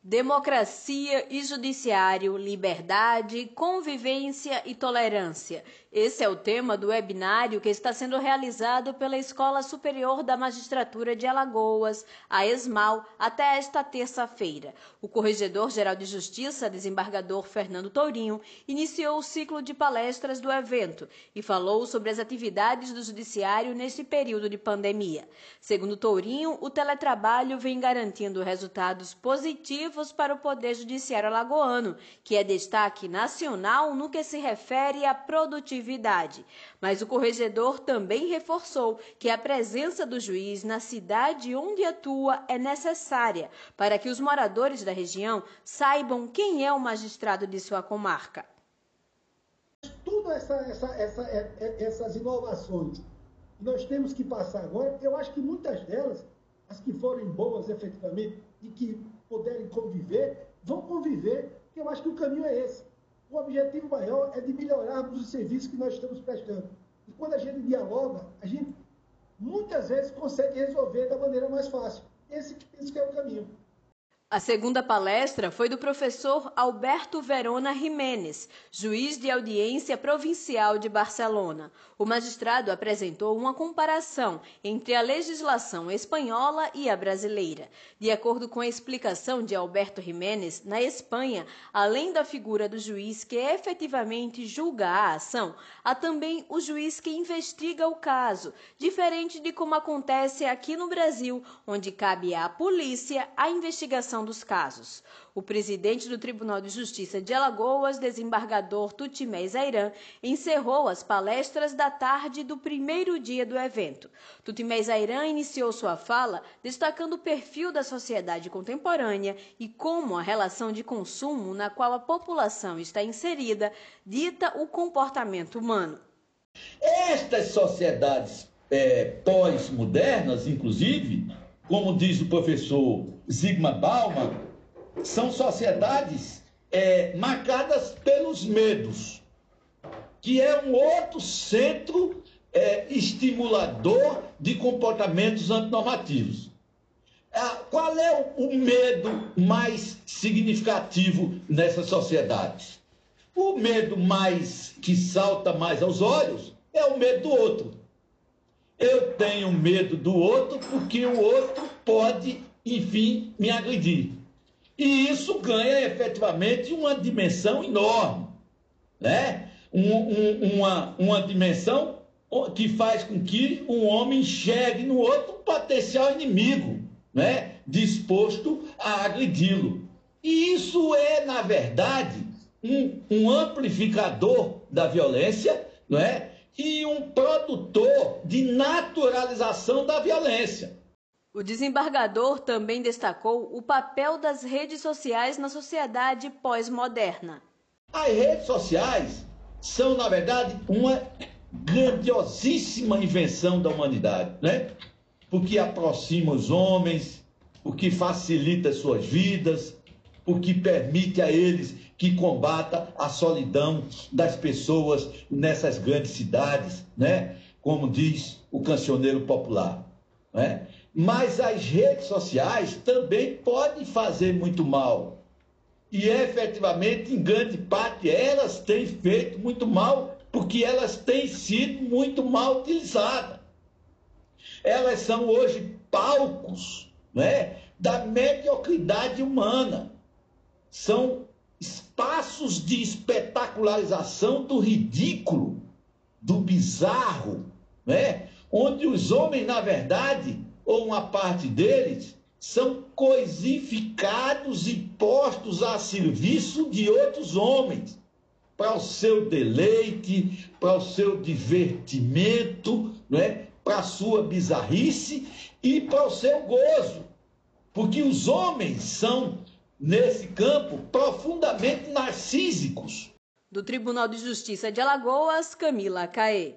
Democracia e Judiciário, Liberdade, Convivência e Tolerância. Esse é o tema do webinário que está sendo realizado pela Escola Superior da Magistratura de Alagoas, a ESMAL, até esta terça-feira. O Corregedor-Geral de Justiça, desembargador Fernando Tourinho, iniciou o ciclo de palestras do evento e falou sobre as atividades do Judiciário neste período de pandemia. Segundo Tourinho, o teletrabalho vem garantindo resultados positivos para o Poder Judiciário alagoano, que é destaque nacional no que se refere à produtividade. Mas o corregedor também reforçou que a presença do juiz na cidade onde atua é necessária para que os moradores da região saibam quem é o magistrado de sua comarca. Tudo essa, essa, essa, é, é, essas inovações nós temos que passar agora, eu acho que muitas delas, as que forem boas efetivamente e que puderem conviver, vão conviver, porque eu acho que o caminho é esse. O objetivo maior é de melhorarmos os serviços que nós estamos prestando. E quando a gente dialoga, a gente muitas vezes consegue resolver da maneira mais fácil. Esse, esse é o caminho. A segunda palestra foi do professor Alberto Verona Jiménez, juiz de audiência provincial de Barcelona. O magistrado apresentou uma comparação entre a legislação espanhola e a brasileira. De acordo com a explicação de Alberto Jiménez, na Espanha, além da figura do juiz que efetivamente julga a ação, há também o juiz que investiga o caso, diferente de como acontece aqui no Brasil, onde cabe à polícia a investigação dos casos. O presidente do Tribunal de Justiça de Alagoas, desembargador Tutimé Zairan, encerrou as palestras da tarde do primeiro dia do evento. Tutimé Zairan iniciou sua fala destacando o perfil da sociedade contemporânea e como a relação de consumo na qual a população está inserida dita o comportamento humano. Estas sociedades é, pós-modernas, inclusive, como diz o professor Zygmunt Bauman, são sociedades é, marcadas pelos medos, que é um outro centro é, estimulador de comportamentos antinormativos. Ah, qual é o, o medo mais significativo nessas sociedades? O medo mais que salta mais aos olhos é o medo do outro. Eu tenho medo do outro porque o outro pode, enfim, me agredir. E isso ganha efetivamente uma dimensão enorme, né? Um, um, uma, uma dimensão que faz com que um homem enxergue no outro potencial inimigo, né? disposto a agredi-lo. E isso é, na verdade, um, um amplificador da violência, não é? E um produtor de naturalização da violência. O desembargador também destacou o papel das redes sociais na sociedade pós-moderna. As redes sociais são, na verdade, uma grandiosíssima invenção da humanidade, né? Porque aproxima os homens, porque facilita suas vidas, porque permite a eles que combata a solidão das pessoas nessas grandes cidades, né? Como diz o cancioneiro popular, né? Mas as redes sociais também podem fazer muito mal. E efetivamente, em grande parte, elas têm feito muito mal, porque elas têm sido muito mal utilizadas. Elas são hoje palcos né, da mediocridade humana. São espaços de espetacularização do ridículo, do bizarro, né? onde os homens, na verdade, ou uma parte deles, são coisificados e postos a serviço de outros homens, para o seu deleite, para o seu divertimento, não é? para a sua bizarrice e para o seu gozo. Porque os homens são nesse campo profundamente narcísicos. Do Tribunal de Justiça de Alagoas, Camila Caê.